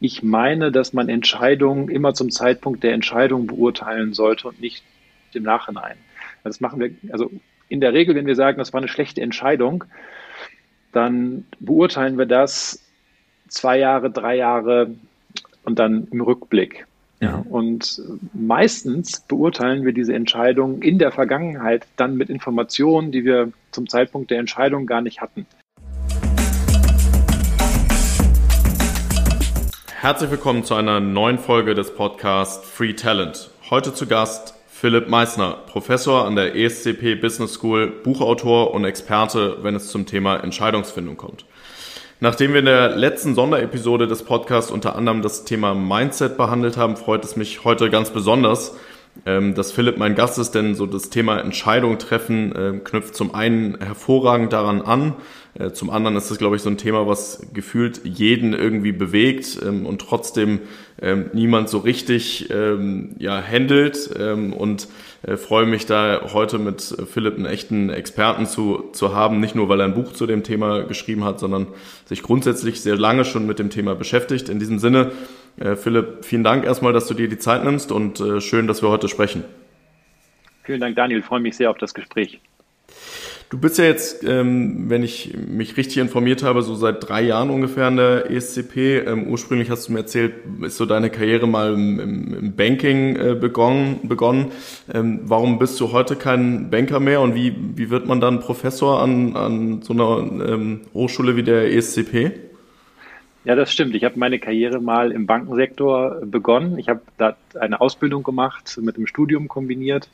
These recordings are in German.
ich meine, dass man Entscheidungen immer zum Zeitpunkt der Entscheidung beurteilen sollte und nicht im Nachhinein. Das machen wir, also in der Regel, wenn wir sagen, das war eine schlechte Entscheidung, dann beurteilen wir das zwei Jahre, drei Jahre und dann im Rückblick. Ja, und meistens beurteilen wir diese Entscheidung in der Vergangenheit dann mit Informationen, die wir zum Zeitpunkt der Entscheidung gar nicht hatten. Herzlich willkommen zu einer neuen Folge des Podcasts Free Talent. Heute zu Gast Philipp Meissner, Professor an der ESCP Business School, Buchautor und Experte, wenn es zum Thema Entscheidungsfindung kommt. Nachdem wir in der letzten Sonderepisode des Podcasts unter anderem das Thema Mindset behandelt haben, freut es mich heute ganz besonders, ähm, dass Philipp mein Gast ist, denn so das Thema Entscheidung treffen äh, knüpft zum einen hervorragend daran an, zum anderen ist das, glaube ich, so ein Thema, was gefühlt jeden irgendwie bewegt ähm, und trotzdem ähm, niemand so richtig ähm, ja, handelt. Ähm, und äh, freue mich da heute mit Philipp einen echten Experten zu, zu haben, nicht nur weil er ein Buch zu dem Thema geschrieben hat, sondern sich grundsätzlich sehr lange schon mit dem Thema beschäftigt. In diesem Sinne, äh, Philipp, vielen Dank erstmal, dass du dir die Zeit nimmst und äh, schön, dass wir heute sprechen. Vielen Dank, Daniel. Ich freue mich sehr auf das Gespräch. Du bist ja jetzt, ähm, wenn ich mich richtig informiert habe, so seit drei Jahren ungefähr in der ESCP. Ähm, ursprünglich hast du mir erzählt, ist so deine Karriere mal im, im Banking äh, begonnen. begonnen. Ähm, warum bist du heute kein Banker mehr und wie, wie wird man dann Professor an, an so einer ähm, Hochschule wie der ESCP? Ja, das stimmt. Ich habe meine Karriere mal im Bankensektor begonnen. Ich habe da eine Ausbildung gemacht, mit dem Studium kombiniert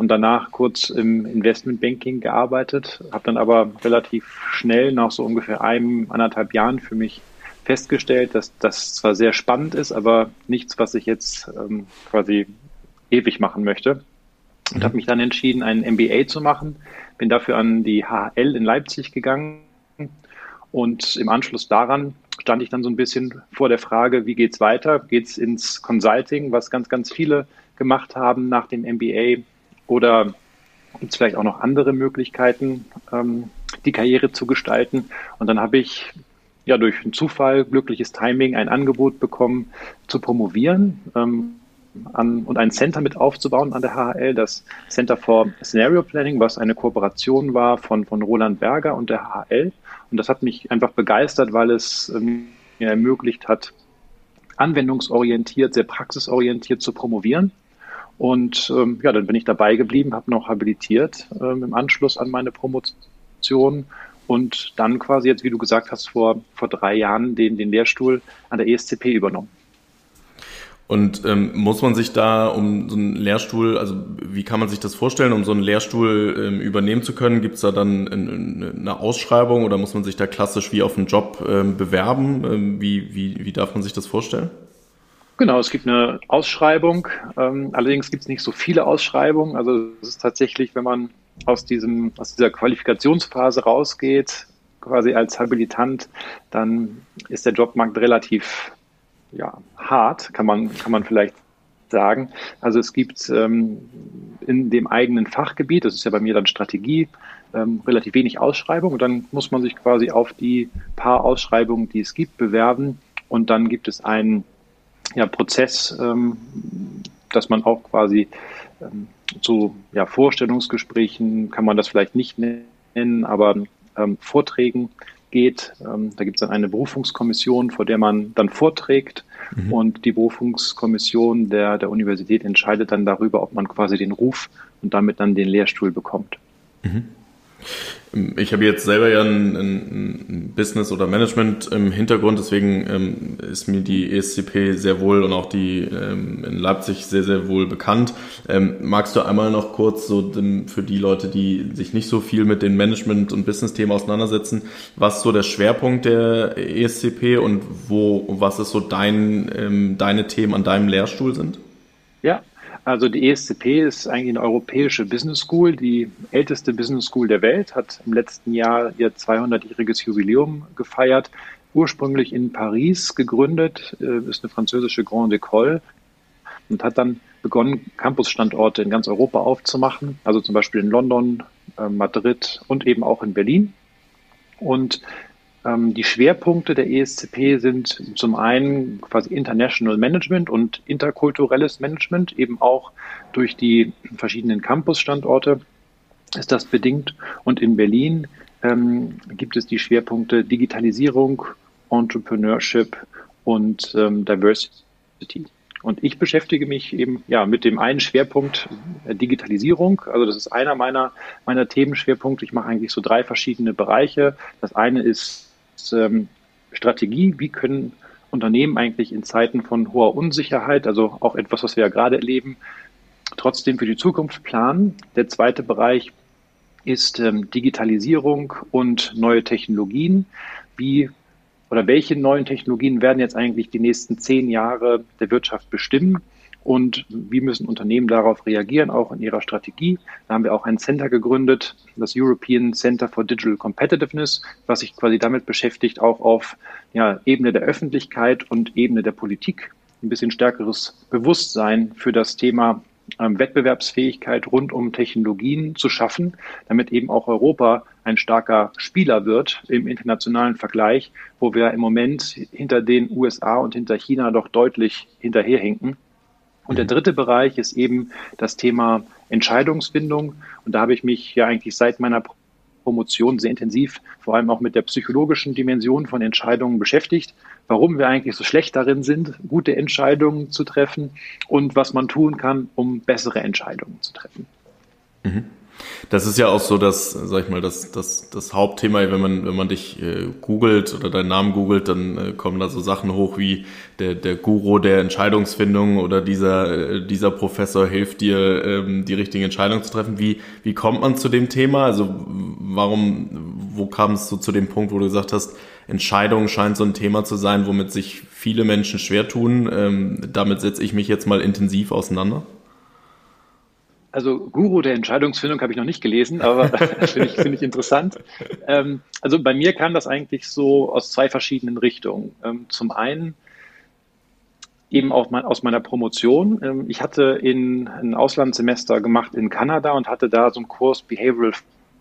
und danach kurz im Investmentbanking gearbeitet, habe dann aber relativ schnell nach so ungefähr einem, anderthalb Jahren für mich festgestellt, dass das zwar sehr spannend ist, aber nichts, was ich jetzt ähm, quasi ewig machen möchte. Und mhm. habe mich dann entschieden, einen MBA zu machen. Bin dafür an die HL in Leipzig gegangen. Und im Anschluss daran stand ich dann so ein bisschen vor der Frage, wie geht's weiter? Geht's ins Consulting, was ganz, ganz viele gemacht haben nach dem MBA? Oder gibt es vielleicht auch noch andere Möglichkeiten, ähm, die Karriere zu gestalten? Und dann habe ich ja durch einen Zufall, glückliches Timing, ein Angebot bekommen, zu promovieren ähm, an, und ein Center mit aufzubauen an der HHL, das Center for Scenario Planning, was eine Kooperation war von, von Roland Berger und der HHL. Und das hat mich einfach begeistert, weil es ähm, mir ermöglicht hat, anwendungsorientiert, sehr praxisorientiert zu promovieren und ähm, ja, dann bin ich dabei geblieben, habe noch habilitiert ähm, im Anschluss an meine Promotion und dann quasi jetzt, wie du gesagt hast, vor, vor drei Jahren den, den Lehrstuhl an der ESCP übernommen. Und ähm, muss man sich da um so einen Lehrstuhl, also wie kann man sich das vorstellen, um so einen Lehrstuhl ähm, übernehmen zu können? Gibt es da dann eine Ausschreibung oder muss man sich da klassisch wie auf einen Job ähm, bewerben? Ähm, wie, wie, wie darf man sich das vorstellen? Genau, es gibt eine Ausschreibung. Ähm, allerdings gibt es nicht so viele Ausschreibungen. Also es ist tatsächlich, wenn man aus, diesem, aus dieser Qualifikationsphase rausgeht, quasi als Habilitant, dann ist der Jobmarkt relativ ja, hart, kann man, kann man vielleicht sagen. Also es gibt ähm, in dem eigenen Fachgebiet, das ist ja bei mir dann Strategie, ähm, relativ wenig Ausschreibung und dann muss man sich quasi auf die paar Ausschreibungen, die es gibt, bewerben und dann gibt es einen ja, Prozess, ähm, dass man auch quasi ähm, zu ja, Vorstellungsgesprächen, kann man das vielleicht nicht nennen, aber ähm, Vorträgen geht. Ähm, da gibt es dann eine Berufungskommission, vor der man dann vorträgt mhm. und die Berufungskommission der, der Universität entscheidet dann darüber, ob man quasi den Ruf und damit dann den Lehrstuhl bekommt. Mhm. Ich habe jetzt selber ja ein, ein Business oder Management im Hintergrund, deswegen ähm, ist mir die ESCP sehr wohl und auch die ähm, in Leipzig sehr, sehr wohl bekannt. Ähm, magst du einmal noch kurz so für die Leute, die sich nicht so viel mit den Management- und Business-Themen auseinandersetzen, was so der Schwerpunkt der ESCP und wo, was ist so dein, ähm, deine Themen an deinem Lehrstuhl sind? Ja, also die ESCP ist eigentlich eine europäische Business School, die älteste Business School der Welt, hat im letzten Jahr ihr 200-jähriges Jubiläum gefeiert. Ursprünglich in Paris gegründet, äh, ist eine französische Grande École und hat dann begonnen, Campusstandorte in ganz Europa aufzumachen, also zum Beispiel in London, äh, Madrid und eben auch in Berlin. Und die Schwerpunkte der ESCP sind zum einen quasi International Management und interkulturelles Management, eben auch durch die verschiedenen Campus-Standorte ist das bedingt. Und in Berlin ähm, gibt es die Schwerpunkte Digitalisierung, Entrepreneurship und ähm, Diversity. Und ich beschäftige mich eben ja mit dem einen Schwerpunkt äh, Digitalisierung. Also das ist einer meiner meiner Themenschwerpunkte. Ich mache eigentlich so drei verschiedene Bereiche. Das eine ist ähm, Strategie. Wie können Unternehmen eigentlich in Zeiten von hoher Unsicherheit, also auch etwas, was wir ja gerade erleben, trotzdem für die Zukunft planen? Der zweite Bereich ist ähm, Digitalisierung und neue Technologien. Wie oder welche neuen Technologien werden jetzt eigentlich die nächsten zehn Jahre der Wirtschaft bestimmen? Und wie müssen Unternehmen darauf reagieren, auch in ihrer Strategie? Da haben wir auch ein Center gegründet, das European Center for Digital Competitiveness, was sich quasi damit beschäftigt, auch auf ja, Ebene der Öffentlichkeit und Ebene der Politik ein bisschen stärkeres Bewusstsein für das Thema ähm, Wettbewerbsfähigkeit rund um Technologien zu schaffen, damit eben auch Europa ein starker Spieler wird im internationalen Vergleich, wo wir im Moment hinter den USA und hinter China doch deutlich hinterherhinken. Und der dritte Bereich ist eben das Thema Entscheidungsfindung. Und da habe ich mich ja eigentlich seit meiner Promotion sehr intensiv, vor allem auch mit der psychologischen Dimension von Entscheidungen beschäftigt, warum wir eigentlich so schlecht darin sind, gute Entscheidungen zu treffen und was man tun kann, um bessere Entscheidungen zu treffen. Mhm. Das ist ja auch so, dass, sag ich mal, das, das, das Hauptthema, wenn man, wenn man dich äh, googelt oder deinen Namen googelt, dann äh, kommen da so Sachen hoch wie der, der Guru der Entscheidungsfindung oder dieser, äh, dieser Professor hilft dir, ähm, die richtige Entscheidung zu treffen. Wie, wie kommt man zu dem Thema? Also warum, wo kam es so zu dem Punkt, wo du gesagt hast, Entscheidung scheint so ein Thema zu sein, womit sich viele Menschen schwer tun. Ähm, damit setze ich mich jetzt mal intensiv auseinander. Also Guru der Entscheidungsfindung habe ich noch nicht gelesen, aber finde ich, find ich interessant. Ähm, also bei mir kam das eigentlich so aus zwei verschiedenen Richtungen. Ähm, zum einen eben auch mein, aus meiner Promotion. Ähm, ich hatte in, ein Auslandssemester gemacht in Kanada und hatte da so einen Kurs Behavioral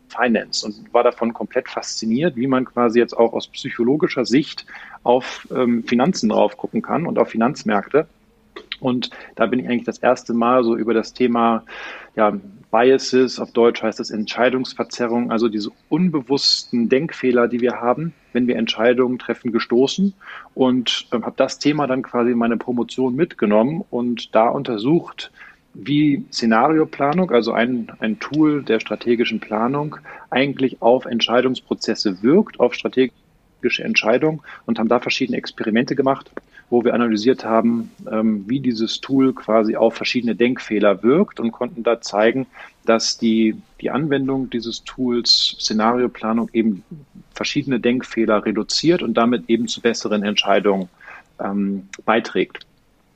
Finance und war davon komplett fasziniert, wie man quasi jetzt auch aus psychologischer Sicht auf ähm, Finanzen drauf gucken kann und auf Finanzmärkte. Und da bin ich eigentlich das erste Mal so über das Thema ja, Biases, auf Deutsch heißt das Entscheidungsverzerrung, also diese unbewussten Denkfehler, die wir haben, wenn wir Entscheidungen treffen, gestoßen. Und äh, habe das Thema dann quasi in meine Promotion mitgenommen und da untersucht, wie Szenarioplanung, also ein, ein Tool der strategischen Planung, eigentlich auf Entscheidungsprozesse wirkt, auf strategische Entscheidungen und haben da verschiedene Experimente gemacht wo wir analysiert haben, ähm, wie dieses Tool quasi auf verschiedene Denkfehler wirkt und konnten da zeigen, dass die, die Anwendung dieses Tools Szenarioplanung eben verschiedene Denkfehler reduziert und damit eben zu besseren Entscheidungen ähm, beiträgt.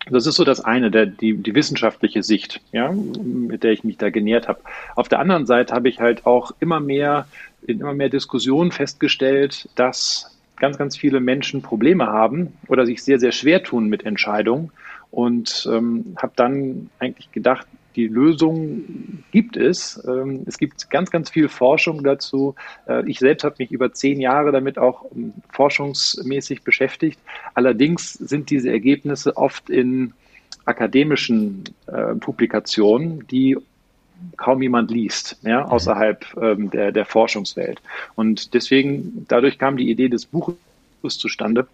Das ist so das eine, der, die, die wissenschaftliche Sicht, ja, mit der ich mich da genährt habe. Auf der anderen Seite habe ich halt auch immer mehr in immer mehr Diskussionen festgestellt, dass ganz, ganz viele Menschen Probleme haben oder sich sehr, sehr schwer tun mit Entscheidungen und ähm, habe dann eigentlich gedacht, die Lösung gibt es. Ähm, es gibt ganz, ganz viel Forschung dazu. Äh, ich selbst habe mich über zehn Jahre damit auch ähm, forschungsmäßig beschäftigt. Allerdings sind diese Ergebnisse oft in akademischen äh, Publikationen, die kaum jemand liest, ja, außerhalb ähm, der, der Forschungswelt. Und deswegen, dadurch kam die Idee des Buches zustande.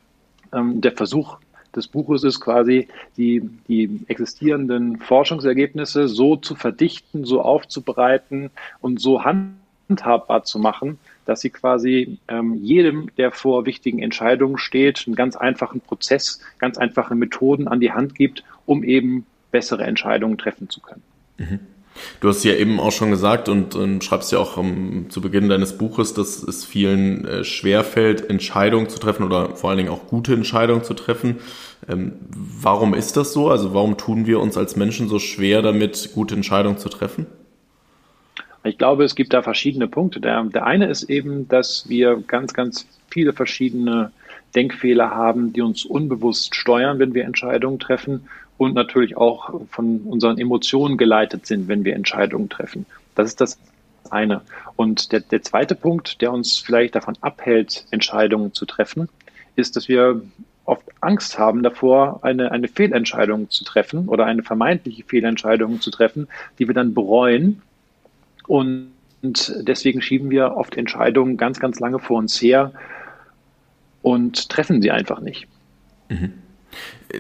Ähm, der Versuch des Buches ist quasi, die, die existierenden Forschungsergebnisse so zu verdichten, so aufzubereiten und so handhabbar zu machen, dass sie quasi ähm, jedem, der vor wichtigen Entscheidungen steht, einen ganz einfachen Prozess, ganz einfache Methoden an die Hand gibt, um eben bessere Entscheidungen treffen zu können. Mhm. Du hast ja eben auch schon gesagt und, und schreibst ja auch um, zu Beginn deines Buches, dass es vielen äh, schwerfällt, Entscheidungen zu treffen oder vor allen Dingen auch gute Entscheidungen zu treffen. Ähm, warum ist das so? Also warum tun wir uns als Menschen so schwer damit, gute Entscheidungen zu treffen? Ich glaube, es gibt da verschiedene Punkte. Der, der eine ist eben, dass wir ganz, ganz viele verschiedene Denkfehler haben, die uns unbewusst steuern, wenn wir Entscheidungen treffen und natürlich auch von unseren Emotionen geleitet sind, wenn wir Entscheidungen treffen. Das ist das eine. Und der, der zweite Punkt, der uns vielleicht davon abhält, Entscheidungen zu treffen, ist, dass wir oft Angst haben davor, eine, eine Fehlentscheidung zu treffen oder eine vermeintliche Fehlentscheidung zu treffen, die wir dann bereuen. Und deswegen schieben wir oft Entscheidungen ganz, ganz lange vor uns her und treffen sie einfach nicht. Mhm.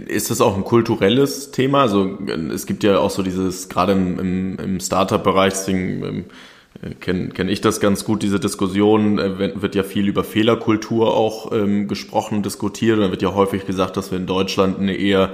Ist das auch ein kulturelles Thema? Also es gibt ja auch so dieses, gerade im, im, im Startup-Bereich, deswegen äh, kenne kenn ich das ganz gut, diese Diskussion, äh, wird ja viel über Fehlerkultur auch ähm, gesprochen, diskutiert. Da wird ja häufig gesagt, dass wir in Deutschland eine eher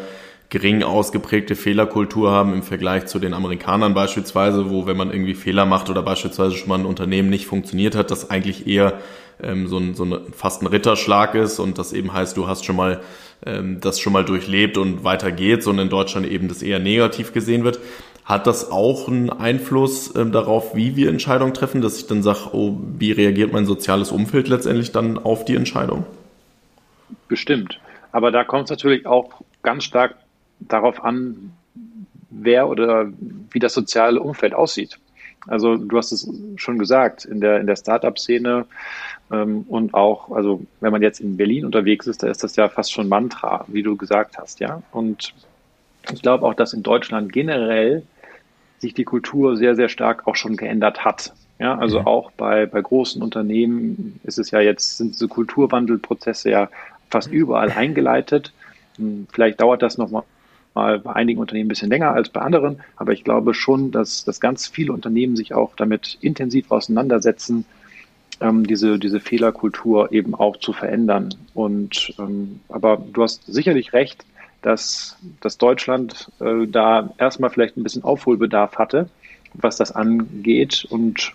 gering ausgeprägte Fehlerkultur haben im Vergleich zu den Amerikanern beispielsweise, wo wenn man irgendwie Fehler macht oder beispielsweise schon mal ein Unternehmen nicht funktioniert hat, das eigentlich eher ähm, so, ein, so ein, fast ein Ritterschlag ist und das eben heißt, du hast schon mal ähm, das schon mal durchlebt und weiter geht, sondern in Deutschland eben das eher negativ gesehen wird. Hat das auch einen Einfluss ähm, darauf, wie wir Entscheidungen treffen, dass ich dann sage, oh, wie reagiert mein soziales Umfeld letztendlich dann auf die Entscheidung? Bestimmt. Aber da kommt es natürlich auch ganz stark darauf an, wer oder wie das soziale Umfeld aussieht. Also du hast es schon gesagt, in der, in der Startup-Szene ähm, und auch, also wenn man jetzt in Berlin unterwegs ist, da ist das ja fast schon Mantra, wie du gesagt hast, ja. Und ich glaube auch, dass in Deutschland generell sich die Kultur sehr, sehr stark auch schon geändert hat. Ja, also mhm. auch bei, bei großen Unternehmen ist es ja jetzt, sind diese Kulturwandelprozesse ja fast überall eingeleitet. Hm, vielleicht dauert das noch mal bei einigen Unternehmen ein bisschen länger als bei anderen, aber ich glaube schon, dass, dass ganz viele Unternehmen sich auch damit intensiv auseinandersetzen, ähm, diese, diese Fehlerkultur eben auch zu verändern. Und ähm, aber du hast sicherlich recht, dass, dass Deutschland äh, da erstmal vielleicht ein bisschen Aufholbedarf hatte, was das angeht. Und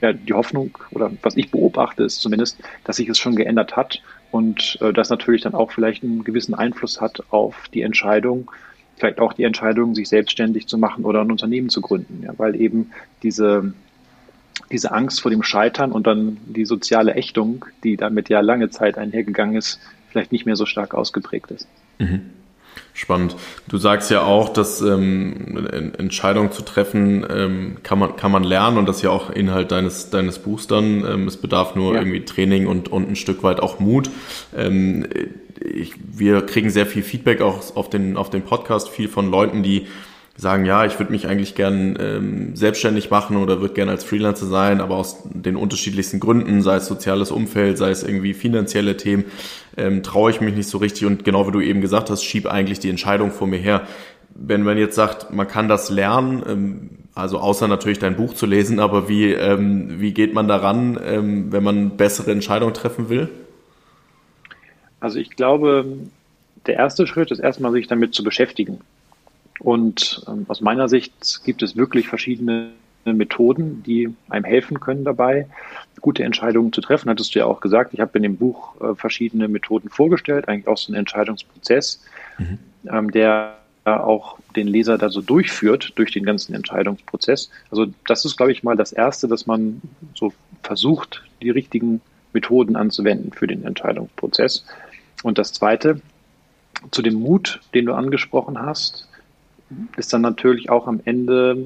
ja, die Hoffnung, oder was ich beobachte, ist zumindest, dass sich es schon geändert hat und äh, das natürlich dann auch vielleicht einen gewissen Einfluss hat auf die Entscheidung, vielleicht auch die Entscheidung, sich selbstständig zu machen oder ein Unternehmen zu gründen, ja, weil eben diese, diese Angst vor dem Scheitern und dann die soziale Ächtung, die damit ja lange Zeit einhergegangen ist, vielleicht nicht mehr so stark ausgeprägt ist. Mhm. Spannend. Du sagst ja auch, dass ähm, Entscheidungen zu treffen ähm, kann man kann man lernen und das ist ja auch Inhalt deines deines Buchs dann. Ähm, es bedarf nur ja. irgendwie Training und und ein Stück weit auch Mut. Ähm, ich, wir kriegen sehr viel Feedback auch auf den auf den Podcast, viel von Leuten, die sagen, ja, ich würde mich eigentlich gern ähm, selbstständig machen oder würde gern als Freelancer sein, aber aus den unterschiedlichsten Gründen, sei es soziales Umfeld, sei es irgendwie finanzielle Themen, ähm, traue ich mich nicht so richtig und genau wie du eben gesagt hast, schieb eigentlich die Entscheidung vor mir her. Wenn man jetzt sagt, man kann das lernen, ähm, also außer natürlich dein Buch zu lesen, aber wie, ähm, wie geht man daran, ähm, wenn man bessere Entscheidungen treffen will? Also ich glaube, der erste Schritt ist erstmal sich damit zu beschäftigen. Und ähm, aus meiner Sicht gibt es wirklich verschiedene Methoden, die einem helfen können dabei, gute Entscheidungen zu treffen. Hattest du ja auch gesagt, ich habe in dem Buch äh, verschiedene Methoden vorgestellt, eigentlich auch so einen Entscheidungsprozess, mhm. ähm, der auch den Leser da so durchführt durch den ganzen Entscheidungsprozess. Also das ist, glaube ich, mal das Erste, dass man so versucht, die richtigen Methoden anzuwenden für den Entscheidungsprozess. Und das Zweite, zu dem Mut, den du angesprochen hast, ist dann natürlich auch am Ende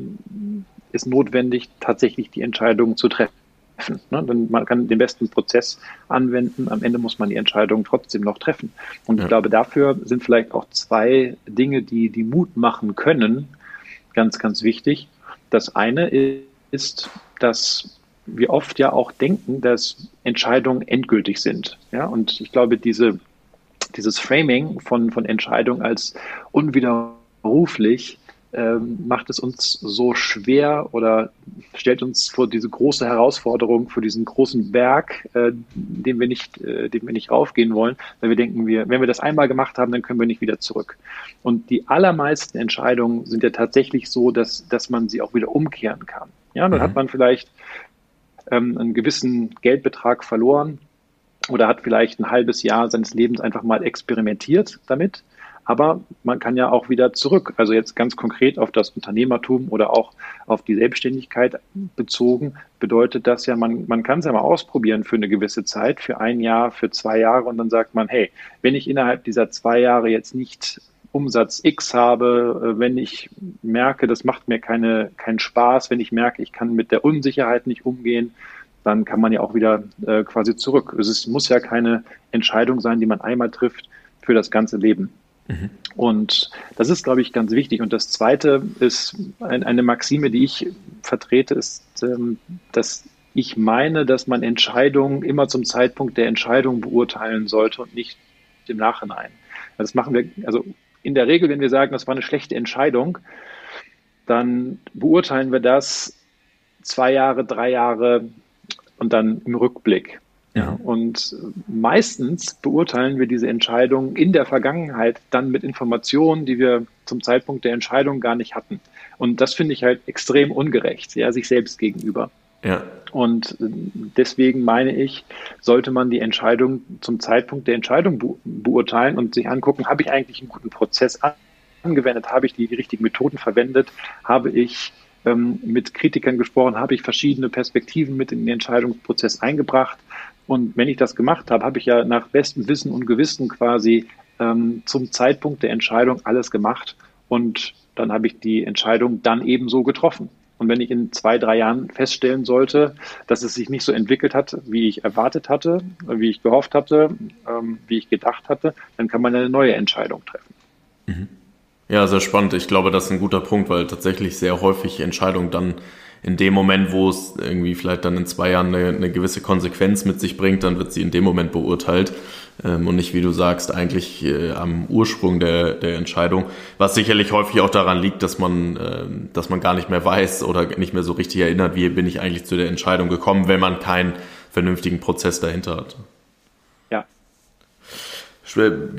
ist notwendig, tatsächlich die Entscheidung zu treffen. Ne? Denn man kann den besten Prozess anwenden, am Ende muss man die Entscheidung trotzdem noch treffen. Und ja. ich glaube, dafür sind vielleicht auch zwei Dinge, die, die Mut machen können, ganz, ganz wichtig. Das eine ist, dass wir oft ja auch denken, dass Entscheidungen endgültig sind. Ja, und ich glaube, diese, dieses Framing von, von Entscheidungen als unwider beruflich ähm, macht es uns so schwer oder stellt uns vor diese große Herausforderung, vor diesen großen Berg, äh, den wir nicht, äh, den wir nicht raufgehen wollen, weil wir denken, wir, wenn wir das einmal gemacht haben, dann können wir nicht wieder zurück. Und die allermeisten Entscheidungen sind ja tatsächlich so, dass, dass man sie auch wieder umkehren kann. Ja, dann mhm. hat man vielleicht ähm, einen gewissen Geldbetrag verloren oder hat vielleicht ein halbes Jahr seines Lebens einfach mal experimentiert damit aber man kann ja auch wieder zurück. Also jetzt ganz konkret auf das Unternehmertum oder auch auf die Selbstständigkeit bezogen, bedeutet das ja, man, man kann es ja mal ausprobieren für eine gewisse Zeit, für ein Jahr, für zwei Jahre und dann sagt man, hey, wenn ich innerhalb dieser zwei Jahre jetzt nicht Umsatz X habe, äh, wenn ich merke, das macht mir keine, keinen Spaß, wenn ich merke, ich kann mit der Unsicherheit nicht umgehen, dann kann man ja auch wieder äh, quasi zurück. Es muss ja keine Entscheidung sein, die man einmal trifft für das ganze Leben. Mhm. Und das ist, glaube ich, ganz wichtig. Und das Zweite ist ein, eine Maxime, die ich vertrete, ist, ähm, dass ich meine, dass man Entscheidungen immer zum Zeitpunkt der Entscheidung beurteilen sollte und nicht im Nachhinein. Das machen wir, also in der Regel, wenn wir sagen, das war eine schlechte Entscheidung, dann beurteilen wir das zwei Jahre, drei Jahre und dann im Rückblick. Ja, und meistens beurteilen wir diese Entscheidung in der Vergangenheit dann mit Informationen, die wir zum Zeitpunkt der Entscheidung gar nicht hatten. Und das finde ich halt extrem ungerecht, ja, sich selbst gegenüber. Ja. Und deswegen meine ich, sollte man die Entscheidung zum Zeitpunkt der Entscheidung beurteilen und sich angucken, habe ich eigentlich einen guten Prozess angewendet, habe ich die, die richtigen Methoden verwendet, habe ich ähm, mit Kritikern gesprochen, habe ich verschiedene Perspektiven mit in den Entscheidungsprozess eingebracht. Und wenn ich das gemacht habe, habe ich ja nach bestem Wissen und Gewissen quasi ähm, zum Zeitpunkt der Entscheidung alles gemacht. Und dann habe ich die Entscheidung dann eben so getroffen. Und wenn ich in zwei, drei Jahren feststellen sollte, dass es sich nicht so entwickelt hat, wie ich erwartet hatte, wie ich gehofft hatte, ähm, wie ich gedacht hatte, dann kann man eine neue Entscheidung treffen. Mhm. Ja, sehr spannend. Ich glaube, das ist ein guter Punkt, weil tatsächlich sehr häufig Entscheidungen dann in dem Moment, wo es irgendwie vielleicht dann in zwei Jahren eine, eine gewisse Konsequenz mit sich bringt, dann wird sie in dem Moment beurteilt. Ähm, und nicht, wie du sagst, eigentlich äh, am Ursprung der, der Entscheidung, was sicherlich häufig auch daran liegt, dass man, äh, dass man gar nicht mehr weiß oder nicht mehr so richtig erinnert, wie bin ich eigentlich zu der Entscheidung gekommen, wenn man keinen vernünftigen Prozess dahinter hat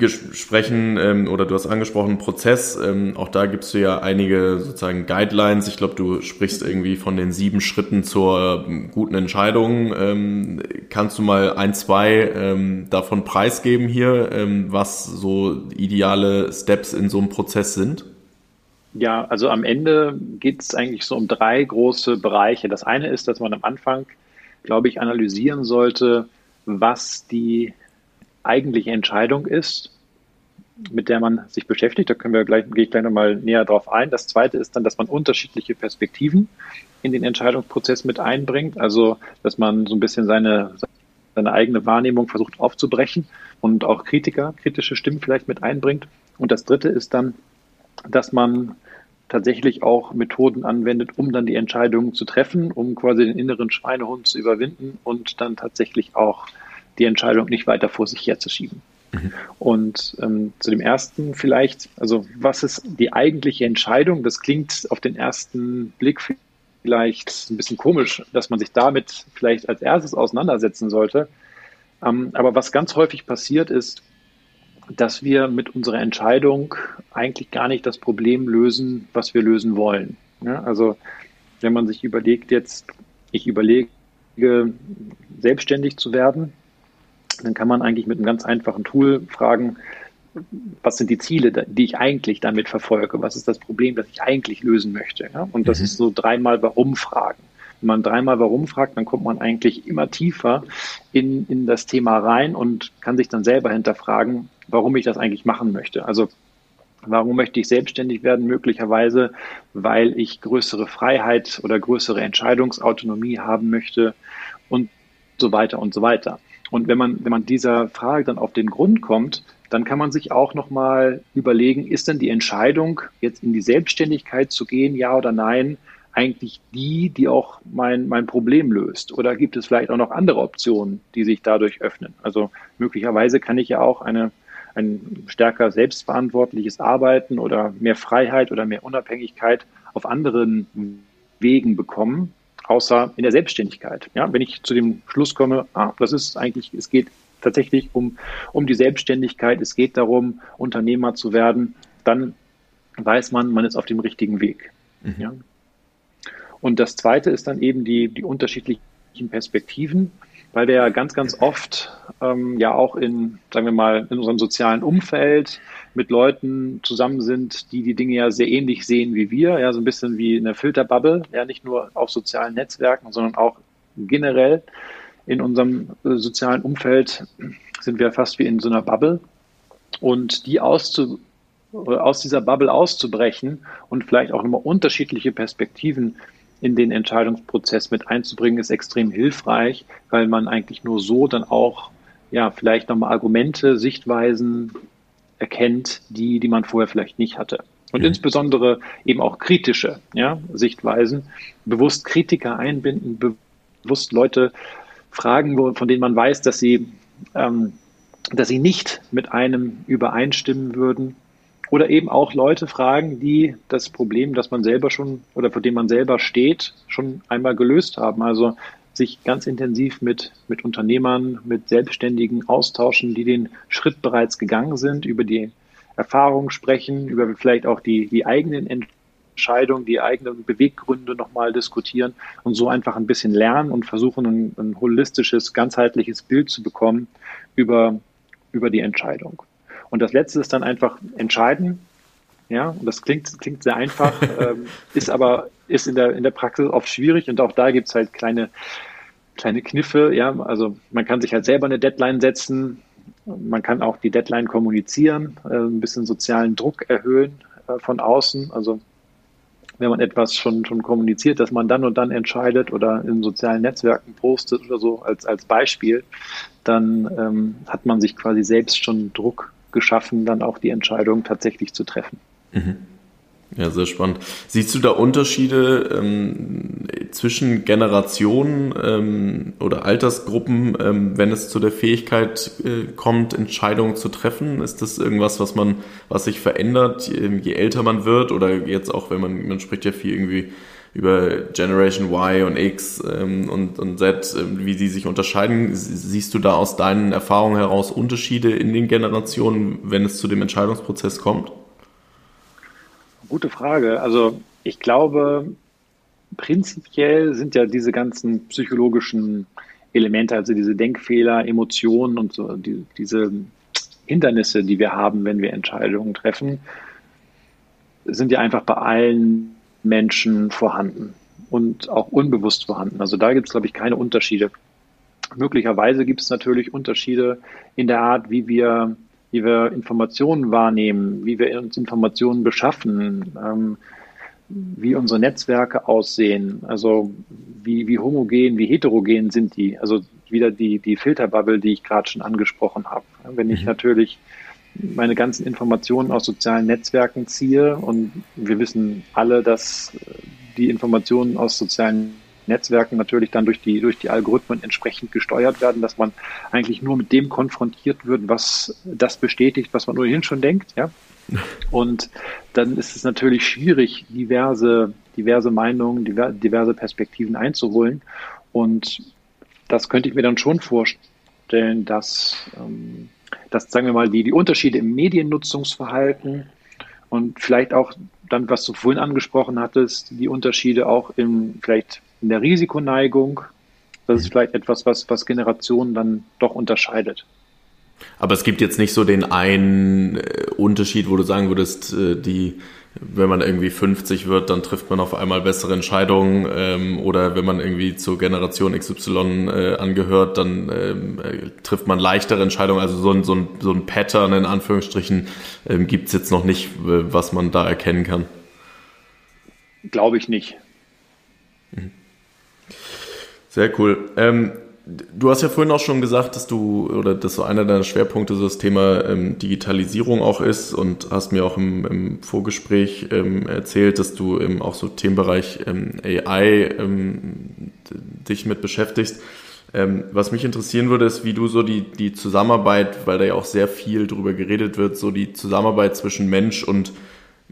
sprechen ähm, oder du hast angesprochen Prozess. Ähm, auch da gibst du ja einige sozusagen Guidelines. Ich glaube, du sprichst irgendwie von den sieben Schritten zur ähm, guten Entscheidung. Ähm, kannst du mal ein, zwei ähm, davon preisgeben hier, ähm, was so ideale Steps in so einem Prozess sind? Ja, also am Ende geht es eigentlich so um drei große Bereiche. Das eine ist, dass man am Anfang, glaube ich, analysieren sollte, was die eigentliche Entscheidung ist, mit der man sich beschäftigt. Da können wir gleich, gehe ich gleich nochmal näher drauf ein. Das zweite ist dann, dass man unterschiedliche Perspektiven in den Entscheidungsprozess mit einbringt. Also, dass man so ein bisschen seine, seine eigene Wahrnehmung versucht aufzubrechen und auch Kritiker, kritische Stimmen vielleicht mit einbringt. Und das dritte ist dann, dass man tatsächlich auch Methoden anwendet, um dann die Entscheidungen zu treffen, um quasi den inneren Schweinehund zu überwinden und dann tatsächlich auch die Entscheidung nicht weiter vor sich herzuschieben. Mhm. Und ähm, zu dem ersten vielleicht, also was ist die eigentliche Entscheidung? Das klingt auf den ersten Blick vielleicht ein bisschen komisch, dass man sich damit vielleicht als erstes auseinandersetzen sollte. Ähm, aber was ganz häufig passiert ist, dass wir mit unserer Entscheidung eigentlich gar nicht das Problem lösen, was wir lösen wollen. Ja, also wenn man sich überlegt jetzt, ich überlege, selbstständig zu werden, dann kann man eigentlich mit einem ganz einfachen Tool fragen, was sind die Ziele, die ich eigentlich damit verfolge? Was ist das Problem, das ich eigentlich lösen möchte? Ja? Und das mhm. ist so dreimal Warum fragen. Wenn man dreimal Warum fragt, dann kommt man eigentlich immer tiefer in, in das Thema rein und kann sich dann selber hinterfragen, warum ich das eigentlich machen möchte. Also Warum möchte ich selbstständig werden? Möglicherweise, weil ich größere Freiheit oder größere Entscheidungsautonomie haben möchte und so weiter und so weiter. Und wenn man, wenn man dieser Frage dann auf den Grund kommt, dann kann man sich auch nochmal überlegen, ist denn die Entscheidung, jetzt in die Selbstständigkeit zu gehen, ja oder nein, eigentlich die, die auch mein, mein Problem löst? Oder gibt es vielleicht auch noch andere Optionen, die sich dadurch öffnen? Also möglicherweise kann ich ja auch eine, ein stärker selbstverantwortliches Arbeiten oder mehr Freiheit oder mehr Unabhängigkeit auf anderen Wegen bekommen, außer in der Selbstständigkeit. Ja, wenn ich zu dem Schluss komme, ah, das ist eigentlich, es geht tatsächlich um, um die Selbstständigkeit, es geht darum, Unternehmer zu werden, dann weiß man, man ist auf dem richtigen Weg. Mhm. Ja. Und das zweite ist dann eben die, die unterschiedlichen Perspektiven, weil wir ja ganz, ganz oft ähm, ja auch in, sagen wir mal, in unserem sozialen Umfeld mit Leuten zusammen sind, die die Dinge ja sehr ähnlich sehen wie wir, ja, so ein bisschen wie eine Filterbubble, ja, nicht nur auf sozialen Netzwerken, sondern auch generell in unserem äh, sozialen Umfeld sind wir fast wie in so einer Bubble. Und die auszu aus dieser Bubble auszubrechen und vielleicht auch nochmal unterschiedliche Perspektiven in den Entscheidungsprozess mit einzubringen, ist extrem hilfreich, weil man eigentlich nur so dann auch ja vielleicht nochmal Argumente, Sichtweisen erkennt, die, die man vorher vielleicht nicht hatte. Und mhm. insbesondere eben auch kritische ja, Sichtweisen, bewusst Kritiker einbinden, bewusst Leute fragen, von denen man weiß, dass sie, ähm, dass sie nicht mit einem übereinstimmen würden. Oder eben auch Leute fragen, die das Problem, das man selber schon oder vor dem man selber steht, schon einmal gelöst haben. Also sich ganz intensiv mit, mit Unternehmern, mit Selbstständigen austauschen, die den Schritt bereits gegangen sind, über die Erfahrungen sprechen, über vielleicht auch die, die eigenen Entscheidungen, die eigenen Beweggründe nochmal diskutieren und so einfach ein bisschen lernen und versuchen, ein, ein holistisches, ganzheitliches Bild zu bekommen über, über die Entscheidung. Und das Letzte ist dann einfach entscheiden. Ja, und das klingt, klingt sehr einfach, ähm, ist aber ist in der, in der Praxis oft schwierig und auch da gibt es halt kleine, kleine Kniffe. Ja, also man kann sich halt selber eine Deadline setzen. Man kann auch die Deadline kommunizieren, äh, ein bisschen sozialen Druck erhöhen äh, von außen. Also wenn man etwas schon, schon kommuniziert, dass man dann und dann entscheidet oder in sozialen Netzwerken postet oder so als, als Beispiel, dann ähm, hat man sich quasi selbst schon Druck geschaffen, dann auch die Entscheidung tatsächlich zu treffen. Mhm. Ja, sehr spannend. Siehst du da Unterschiede ähm, zwischen Generationen ähm, oder Altersgruppen, ähm, wenn es zu der Fähigkeit äh, kommt, Entscheidungen zu treffen? Ist das irgendwas, was man, was sich verändert, je älter man wird oder jetzt auch, wenn man, man spricht ja viel irgendwie über Generation Y und X ähm, und, und Z, äh, wie die sich unterscheiden. Siehst du da aus deinen Erfahrungen heraus Unterschiede in den Generationen, wenn es zu dem Entscheidungsprozess kommt? Gute Frage. Also ich glaube, prinzipiell sind ja diese ganzen psychologischen Elemente, also diese Denkfehler, Emotionen und so, die, diese Hindernisse, die wir haben, wenn wir Entscheidungen treffen, sind ja einfach bei allen Menschen vorhanden und auch unbewusst vorhanden. Also da gibt es, glaube ich, keine Unterschiede. Möglicherweise gibt es natürlich Unterschiede in der Art, wie wir wie wir Informationen wahrnehmen, wie wir uns Informationen beschaffen, ähm, wie unsere Netzwerke aussehen, also wie, wie homogen, wie heterogen sind die, also wieder die, die Filterbubble, die ich gerade schon angesprochen habe. Wenn ich mhm. natürlich meine ganzen Informationen aus sozialen Netzwerken ziehe und wir wissen alle, dass die Informationen aus sozialen Netzwerken natürlich dann durch die, durch die Algorithmen entsprechend gesteuert werden, dass man eigentlich nur mit dem konfrontiert wird, was das bestätigt, was man ohnehin schon denkt, ja. Und dann ist es natürlich schwierig, diverse, diverse Meinungen, diverse Perspektiven einzuholen. Und das könnte ich mir dann schon vorstellen, dass, ähm, dass sagen wir mal, die, die Unterschiede im Mediennutzungsverhalten und vielleicht auch dann, was du vorhin angesprochen hattest, die Unterschiede auch im vielleicht in der Risikoneigung. Das ist mhm. vielleicht etwas, was, was Generationen dann doch unterscheidet. Aber es gibt jetzt nicht so den einen äh, Unterschied, wo du sagen würdest, äh, die, wenn man irgendwie 50 wird, dann trifft man auf einmal bessere Entscheidungen ähm, oder wenn man irgendwie zur Generation XY äh, angehört, dann ähm, äh, trifft man leichtere Entscheidungen. Also so ein, so ein, so ein Pattern in Anführungsstrichen ähm, gibt es jetzt noch nicht, was man da erkennen kann. Glaube ich nicht. Mhm. Sehr cool. Ähm, du hast ja vorhin auch schon gesagt, dass du oder dass so einer deiner Schwerpunkte so das Thema ähm, Digitalisierung auch ist und hast mir auch im, im Vorgespräch ähm, erzählt, dass du im auch so Themenbereich ähm, AI ähm, dich mit beschäftigst. Ähm, was mich interessieren würde, ist, wie du so die, die Zusammenarbeit, weil da ja auch sehr viel drüber geredet wird, so die Zusammenarbeit zwischen Mensch und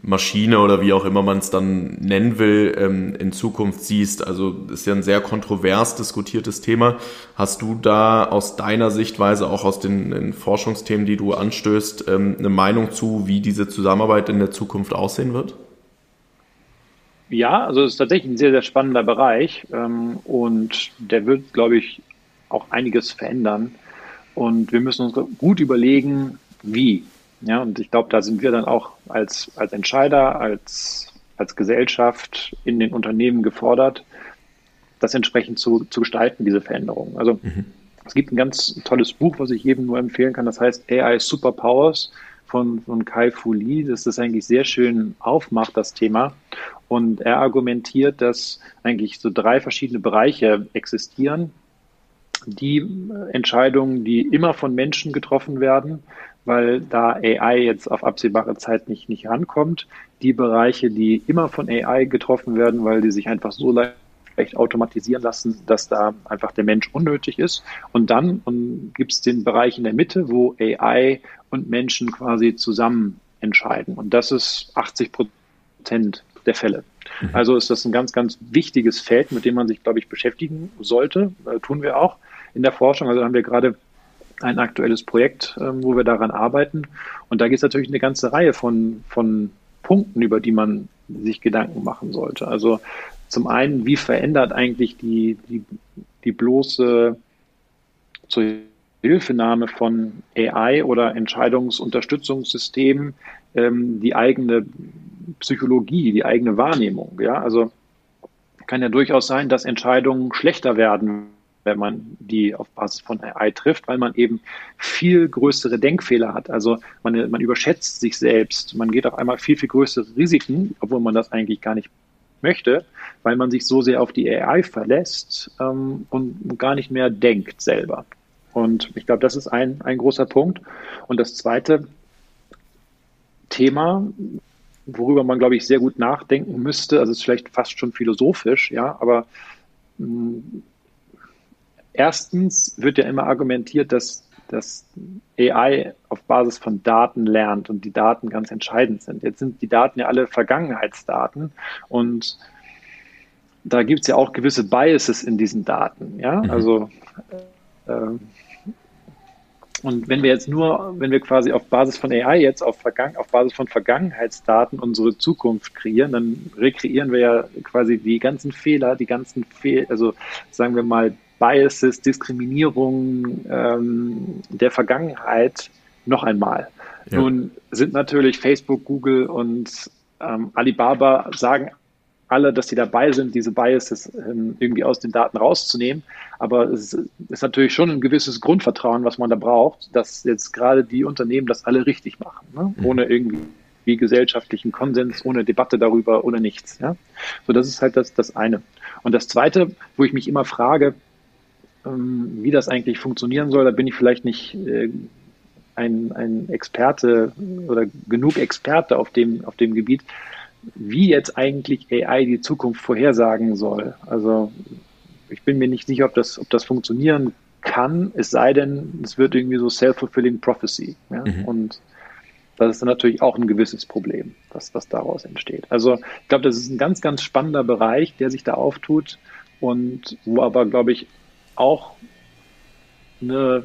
Maschine oder wie auch immer man es dann nennen will, ähm, in Zukunft siehst. Also ist ja ein sehr kontrovers diskutiertes Thema. Hast du da aus deiner Sichtweise, auch aus den, den Forschungsthemen, die du anstößt, ähm, eine Meinung zu, wie diese Zusammenarbeit in der Zukunft aussehen wird? Ja, also es ist tatsächlich ein sehr, sehr spannender Bereich ähm, und der wird, glaube ich, auch einiges verändern. Und wir müssen uns gut überlegen, wie. Ja, und ich glaube, da sind wir dann auch als, als Entscheider, als, als Gesellschaft in den Unternehmen gefordert, das entsprechend zu, zu gestalten, diese Veränderungen. Also mhm. es gibt ein ganz tolles Buch, was ich jedem nur empfehlen kann, das heißt AI Superpowers von, von Kai Fu Lee, das das eigentlich sehr schön aufmacht, das Thema. Und er argumentiert, dass eigentlich so drei verschiedene Bereiche existieren. Die Entscheidungen, die immer von Menschen getroffen werden, weil da AI jetzt auf absehbare Zeit nicht, nicht rankommt. Die Bereiche, die immer von AI getroffen werden, weil die sich einfach so leicht automatisieren lassen, dass da einfach der Mensch unnötig ist. Und dann gibt es den Bereich in der Mitte, wo AI und Menschen quasi zusammen entscheiden. Und das ist 80 Prozent der Fälle. Mhm. Also ist das ein ganz, ganz wichtiges Feld, mit dem man sich, glaube ich, beschäftigen sollte. Äh, tun wir auch in der Forschung. Also haben wir gerade ein aktuelles Projekt, äh, wo wir daran arbeiten. Und da gibt es natürlich eine ganze Reihe von, von Punkten, über die man sich Gedanken machen sollte. Also zum einen, wie verändert eigentlich die, die, die bloße zur Hilfenahme von AI oder Entscheidungsunterstützungssystemen ähm, die eigene Psychologie, die eigene Wahrnehmung. Ja, also kann ja durchaus sein, dass Entscheidungen schlechter werden, wenn man die auf Basis von AI trifft, weil man eben viel größere Denkfehler hat. Also man, man überschätzt sich selbst, man geht auf einmal viel, viel größere Risiken, obwohl man das eigentlich gar nicht möchte, weil man sich so sehr auf die AI verlässt ähm, und gar nicht mehr denkt selber. Und ich glaube, das ist ein, ein großer Punkt. Und das zweite Thema, worüber man, glaube ich, sehr gut nachdenken müsste, also es ist vielleicht fast schon philosophisch, ja, aber mh, mm, erstens wird ja immer argumentiert, dass, dass AI auf Basis von Daten lernt und die Daten ganz entscheidend sind. Jetzt sind die Daten ja alle Vergangenheitsdaten und da gibt es ja auch gewisse Biases in diesen Daten. Ja, mhm. also äh, und wenn wir jetzt nur, wenn wir quasi auf Basis von AI jetzt auf, Vergangen, auf Basis von Vergangenheitsdaten unsere Zukunft kreieren, dann rekreieren wir ja quasi die ganzen Fehler, die ganzen Fehl, also sagen wir mal Biases, Diskriminierung ähm, der Vergangenheit noch einmal. Ja. Nun sind natürlich Facebook, Google und ähm, Alibaba sagen alle, dass sie dabei sind, diese Biases ähm, irgendwie aus den Daten rauszunehmen. Aber es ist natürlich schon ein gewisses Grundvertrauen, was man da braucht, dass jetzt gerade die Unternehmen das alle richtig machen, ne? Mhm. ohne irgendwie wie gesellschaftlichen Konsens, ohne Debatte darüber, ohne nichts. Ja? So, das ist halt das, das eine. Und das zweite, wo ich mich immer frage, wie das eigentlich funktionieren soll, da bin ich vielleicht nicht äh, ein, ein Experte oder genug Experte auf dem, auf dem Gebiet, wie jetzt eigentlich AI die Zukunft vorhersagen soll. Also ich bin mir nicht sicher, ob das, ob das funktionieren kann, es sei denn, es wird irgendwie so self-fulfilling prophecy. Ja? Mhm. Und das ist dann natürlich auch ein gewisses Problem, was, was daraus entsteht. Also ich glaube, das ist ein ganz, ganz spannender Bereich, der sich da auftut und wo aber, glaube ich, auch eine,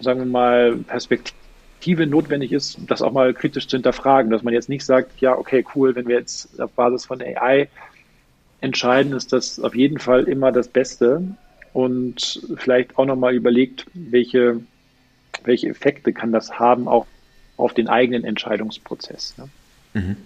sagen wir mal, Perspektive notwendig ist, das auch mal kritisch zu hinterfragen, dass man jetzt nicht sagt, ja, okay, cool, wenn wir jetzt auf Basis von AI entscheiden, ist das auf jeden Fall immer das Beste und vielleicht auch nochmal überlegt, welche, welche Effekte kann das haben, auch auf den eigenen Entscheidungsprozess. Ne? Mhm.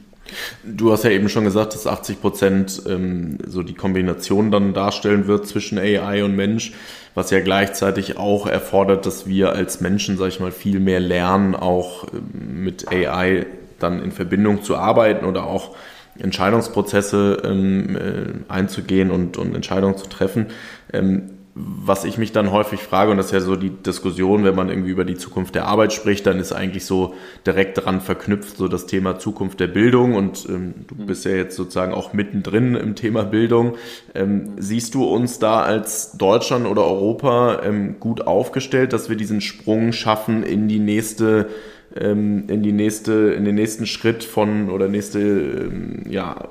Du hast ja eben schon gesagt, dass 80 Prozent ähm, so die Kombination dann darstellen wird zwischen AI und Mensch, was ja gleichzeitig auch erfordert, dass wir als Menschen, sag ich mal, viel mehr lernen, auch ähm, mit AI dann in Verbindung zu arbeiten oder auch Entscheidungsprozesse ähm, äh, einzugehen und, und Entscheidungen zu treffen. Ähm, was ich mich dann häufig frage, und das ist ja so die Diskussion, wenn man irgendwie über die Zukunft der Arbeit spricht, dann ist eigentlich so direkt daran verknüpft so das Thema Zukunft der Bildung und ähm, du mhm. bist ja jetzt sozusagen auch mittendrin im Thema Bildung. Ähm, siehst du uns da als Deutschland oder Europa ähm, gut aufgestellt, dass wir diesen Sprung schaffen in die nächste ähm, in die nächste, in den nächsten Schritt von oder nächste ähm, ja,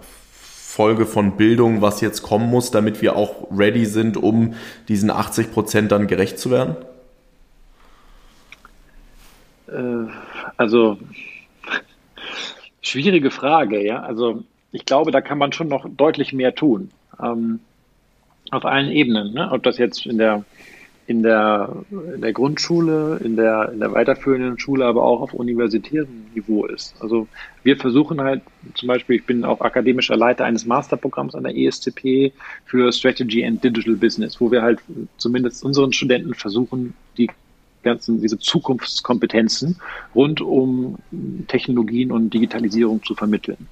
Folge von Bildung, was jetzt kommen muss, damit wir auch ready sind, um diesen 80 Prozent dann gerecht zu werden? Äh, also schwierige Frage, ja. Also ich glaube, da kann man schon noch deutlich mehr tun. Ähm, auf allen Ebenen. Ne? Ob das jetzt in der in der, in der Grundschule, in der, in der weiterführenden Schule, aber auch auf universitärem Niveau ist. Also wir versuchen halt, zum Beispiel, ich bin auch akademischer Leiter eines Masterprogramms an der ESCP für Strategy and Digital Business, wo wir halt zumindest unseren Studenten versuchen, die ganzen, diese Zukunftskompetenzen rund um Technologien und Digitalisierung zu vermitteln.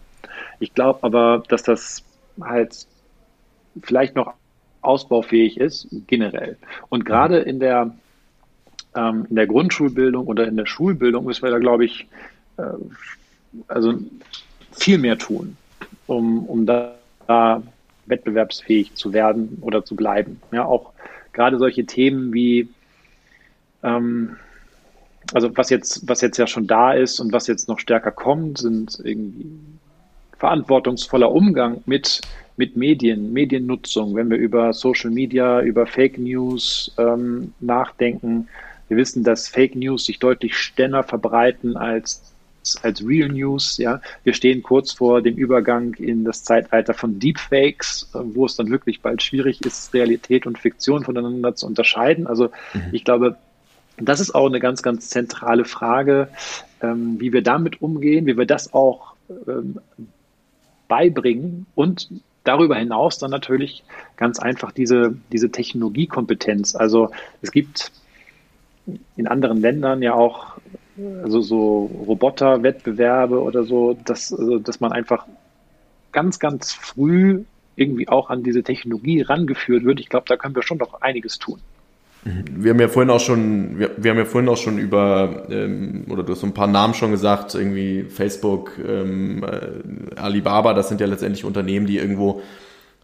Ich glaube aber, dass das halt vielleicht noch ausbaufähig ist, generell. Und gerade in der, ähm, in der Grundschulbildung oder in der Schulbildung müssen wir da, glaube ich, äh, also viel mehr tun, um, um da, da wettbewerbsfähig zu werden oder zu bleiben. Ja, auch gerade solche Themen wie, ähm, also was jetzt, was jetzt ja schon da ist und was jetzt noch stärker kommt, sind irgendwie verantwortungsvoller Umgang mit, mit Medien, Mediennutzung, wenn wir über Social Media, über Fake News ähm, nachdenken. Wir wissen, dass Fake News sich deutlich schneller verbreiten als als Real News. Ja, wir stehen kurz vor dem Übergang in das Zeitalter von Deepfakes, äh, wo es dann wirklich bald schwierig ist, Realität und Fiktion voneinander zu unterscheiden. Also mhm. ich glaube, das ist auch eine ganz, ganz zentrale Frage, ähm, wie wir damit umgehen, wie wir das auch ähm, beibringen und darüber hinaus dann natürlich ganz einfach diese, diese Technologiekompetenz. Also es gibt in anderen Ländern ja auch also so Roboterwettbewerbe oder so, dass, also dass man einfach ganz, ganz früh irgendwie auch an diese Technologie rangeführt wird. Ich glaube, da können wir schon noch einiges tun. Wir haben ja vorhin auch schon, wir, wir haben ja vorhin auch schon über, ähm, oder du hast so ein paar Namen schon gesagt, irgendwie Facebook, ähm, äh, Alibaba, das sind ja letztendlich Unternehmen, die irgendwo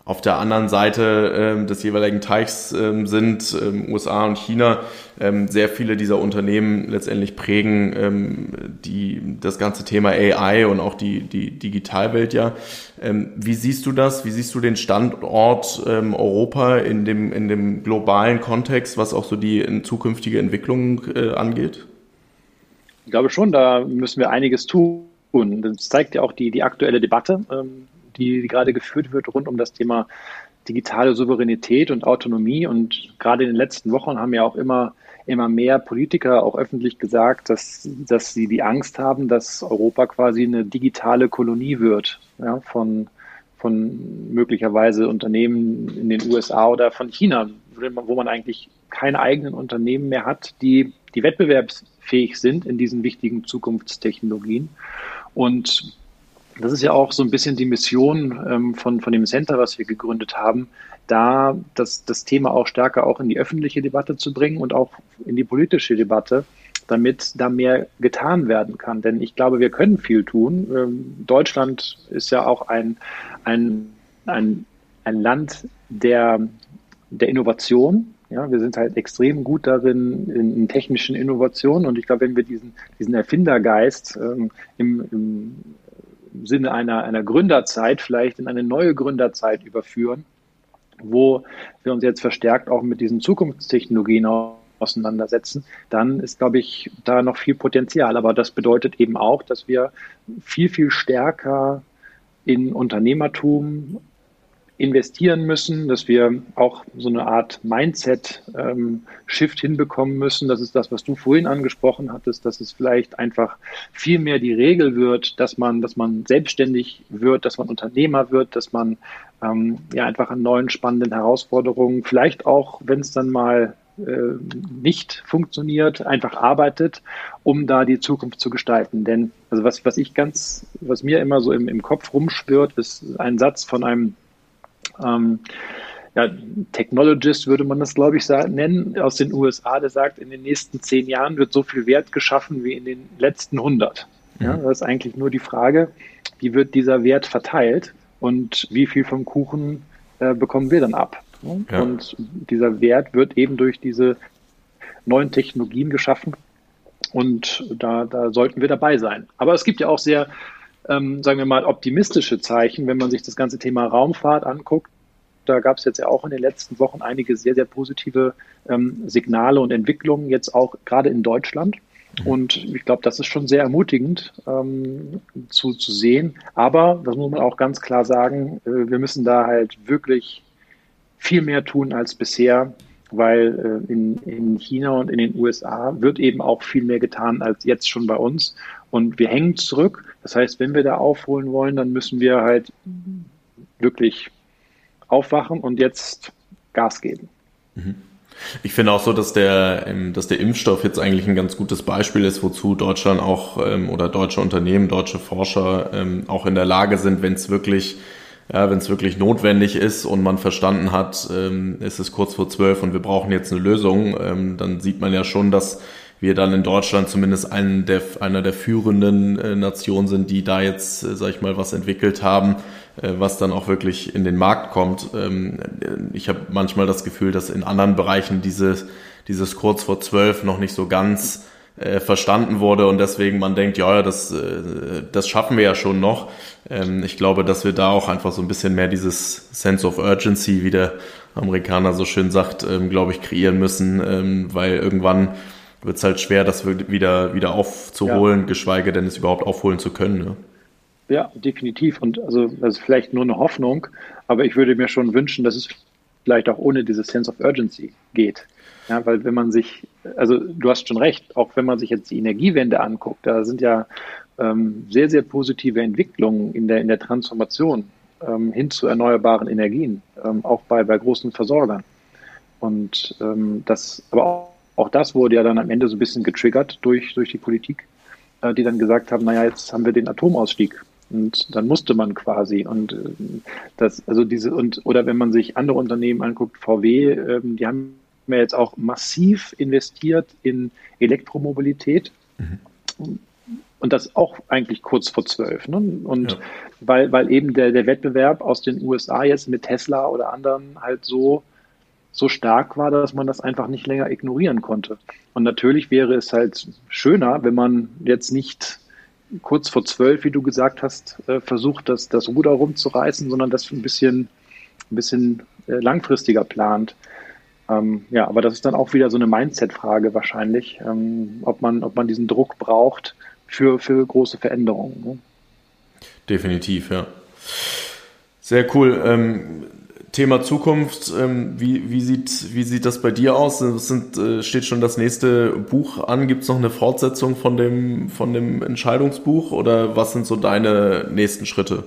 auf der anderen Seite ähm, des jeweiligen Teichs ähm, sind, ähm, USA und China, ähm, sehr viele dieser Unternehmen letztendlich prägen ähm, die, das ganze Thema AI und auch die, die Digitalwelt ja. Ähm, wie siehst du das? Wie siehst du den Standort Europa in dem, in dem globalen Kontext, was auch so die in zukünftige Entwicklung äh, angeht? Ich glaube schon, da müssen wir einiges tun. Das zeigt ja auch die, die aktuelle Debatte. Die, die gerade geführt wird rund um das Thema digitale Souveränität und Autonomie. Und gerade in den letzten Wochen haben ja auch immer, immer mehr Politiker auch öffentlich gesagt, dass, dass sie die Angst haben, dass Europa quasi eine digitale Kolonie wird ja, von, von möglicherweise Unternehmen in den USA oder von China, wo man eigentlich keine eigenen Unternehmen mehr hat, die, die wettbewerbsfähig sind in diesen wichtigen Zukunftstechnologien. Und das ist ja auch so ein bisschen die Mission ähm, von, von dem Center, was wir gegründet haben, da das, das Thema auch stärker auch in die öffentliche Debatte zu bringen und auch in die politische Debatte, damit da mehr getan werden kann. Denn ich glaube, wir können viel tun. Ähm, Deutschland ist ja auch ein, ein, ein, ein Land der, der Innovation. Ja, wir sind halt extrem gut darin in, in technischen Innovationen und ich glaube, wenn wir diesen, diesen Erfindergeist ähm, im, im Sinne einer, einer Gründerzeit vielleicht in eine neue Gründerzeit überführen, wo wir uns jetzt verstärkt auch mit diesen Zukunftstechnologien auseinandersetzen, dann ist, glaube ich, da noch viel Potenzial. Aber das bedeutet eben auch, dass wir viel, viel stärker in Unternehmertum investieren müssen, dass wir auch so eine Art Mindset-Shift ähm, hinbekommen müssen. Das ist das, was du vorhin angesprochen hattest, dass es vielleicht einfach viel mehr die Regel wird, dass man, dass man selbstständig wird, dass man Unternehmer wird, dass man ähm, ja einfach an neuen spannenden Herausforderungen, vielleicht auch, wenn es dann mal äh, nicht funktioniert, einfach arbeitet, um da die Zukunft zu gestalten. Denn also was, was ich ganz, was mir immer so im, im Kopf rumschwirrt, ist ein Satz von einem ähm, ja, Technologist würde man das, glaube ich, nennen, aus den USA, der sagt, in den nächsten zehn Jahren wird so viel Wert geschaffen wie in den letzten 100. Ja, mhm. das ist eigentlich nur die Frage, wie wird dieser Wert verteilt und wie viel vom Kuchen äh, bekommen wir dann ab? Ja. Und dieser Wert wird eben durch diese neuen Technologien geschaffen und da, da sollten wir dabei sein. Aber es gibt ja auch sehr ähm, sagen wir mal, optimistische Zeichen, wenn man sich das ganze Thema Raumfahrt anguckt. Da gab es jetzt ja auch in den letzten Wochen einige sehr, sehr positive ähm, Signale und Entwicklungen, jetzt auch gerade in Deutschland. Mhm. Und ich glaube, das ist schon sehr ermutigend ähm, zu, zu sehen. Aber, das muss man auch ganz klar sagen, äh, wir müssen da halt wirklich viel mehr tun als bisher, weil äh, in, in China und in den USA wird eben auch viel mehr getan als jetzt schon bei uns. Und wir hängen zurück. Das heißt, wenn wir da aufholen wollen, dann müssen wir halt wirklich aufwachen und jetzt Gas geben. Mhm. Ich finde auch so, dass der, ähm, dass der Impfstoff jetzt eigentlich ein ganz gutes Beispiel ist, wozu Deutschland auch ähm, oder deutsche Unternehmen, deutsche Forscher ähm, auch in der Lage sind, wenn es wirklich ja, wenn es wirklich notwendig ist und man verstanden hat, es ist kurz vor zwölf und wir brauchen jetzt eine Lösung, dann sieht man ja schon, dass wir dann in Deutschland zumindest einen der, einer der führenden äh, Nationen sind, die da jetzt, äh, sag ich mal, was entwickelt haben, was dann auch wirklich in den Markt kommt. Ähm, ich habe manchmal das Gefühl, dass in anderen Bereichen dieses, dieses kurz vor zwölf noch nicht so ganz äh, verstanden wurde und deswegen man denkt, ja, das, äh, das schaffen wir ja schon noch. Ähm, ich glaube, dass wir da auch einfach so ein bisschen mehr dieses Sense of Urgency, wie der Amerikaner so schön sagt, ähm, glaube ich, kreieren müssen, ähm, weil irgendwann wird es halt schwer, das wieder, wieder aufzuholen, ja. geschweige denn es überhaupt aufholen zu können. Ne? Ja, definitiv. Und also das ist vielleicht nur eine Hoffnung, aber ich würde mir schon wünschen, dass es vielleicht auch ohne dieses Sense of Urgency geht. Ja, weil wenn man sich, also du hast schon recht, auch wenn man sich jetzt die Energiewende anguckt, da sind ja ähm, sehr, sehr positive Entwicklungen in der, in der Transformation ähm, hin zu erneuerbaren Energien, ähm, auch bei, bei großen Versorgern. Und ähm, das, aber auch, auch das wurde ja dann am Ende so ein bisschen getriggert durch, durch die Politik, äh, die dann gesagt haben, naja, jetzt haben wir den Atomausstieg und dann musste man quasi und äh, das, also diese und oder wenn man sich andere Unternehmen anguckt, VW, ähm, die haben ja jetzt auch massiv investiert in Elektromobilität. Mhm. Und das auch eigentlich kurz vor zwölf. Ne? Und ja. weil, weil eben der, der Wettbewerb aus den USA jetzt mit Tesla oder anderen halt so, so stark war, dass man das einfach nicht länger ignorieren konnte. Und natürlich wäre es halt schöner, wenn man jetzt nicht kurz vor zwölf, wie du gesagt hast, äh, versucht, das, das Ruder rumzureißen, sondern das ein bisschen, ein bisschen äh, langfristiger plant. Ähm, ja, aber das ist dann auch wieder so eine Mindset-Frage wahrscheinlich, ähm, ob, man, ob man diesen Druck braucht für, für große Veränderungen. Ne? Definitiv, ja. Sehr cool. Ähm, Thema Zukunft, ähm, wie, wie, sieht, wie sieht das bei dir aus? Es sind, äh, steht schon das nächste Buch an? Gibt es noch eine Fortsetzung von dem, von dem Entscheidungsbuch oder was sind so deine nächsten Schritte?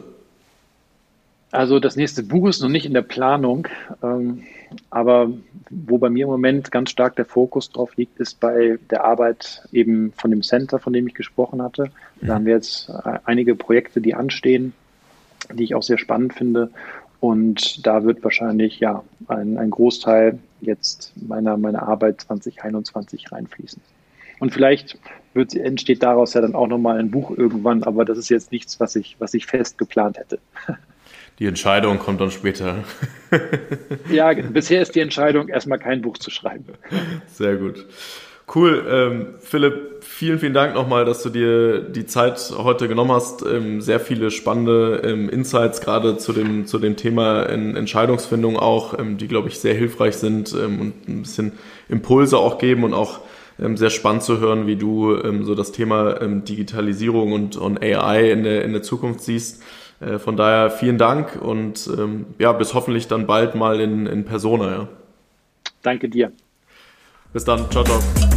Also das nächste Buch ist noch nicht in der Planung, ähm, aber wo bei mir im Moment ganz stark der Fokus drauf liegt, ist bei der Arbeit eben von dem Center, von dem ich gesprochen hatte. Da haben wir jetzt äh, einige Projekte, die anstehen, die ich auch sehr spannend finde. Und da wird wahrscheinlich ja ein, ein Großteil jetzt meiner, meiner Arbeit 2021 reinfließen. Und vielleicht wird, entsteht daraus ja dann auch nochmal ein Buch irgendwann, aber das ist jetzt nichts, was ich, was ich fest geplant hätte. Die Entscheidung kommt dann später. ja, bisher ist die Entscheidung, erstmal kein Buch zu schreiben. Sehr gut. Cool. Ähm, Philipp, vielen, vielen Dank nochmal, dass du dir die Zeit heute genommen hast. Ähm, sehr viele spannende ähm, Insights gerade zu dem, zu dem Thema in Entscheidungsfindung auch, ähm, die, glaube ich, sehr hilfreich sind ähm, und ein bisschen Impulse auch geben und auch ähm, sehr spannend zu hören, wie du so das Thema Digitalisierung und, und AI in der, in der Zukunft siehst. Äh, von daher vielen Dank und ja, bis hoffentlich dann bald mal in, in Persona. Ja. Danke dir. Bis dann. Ciao, ciao.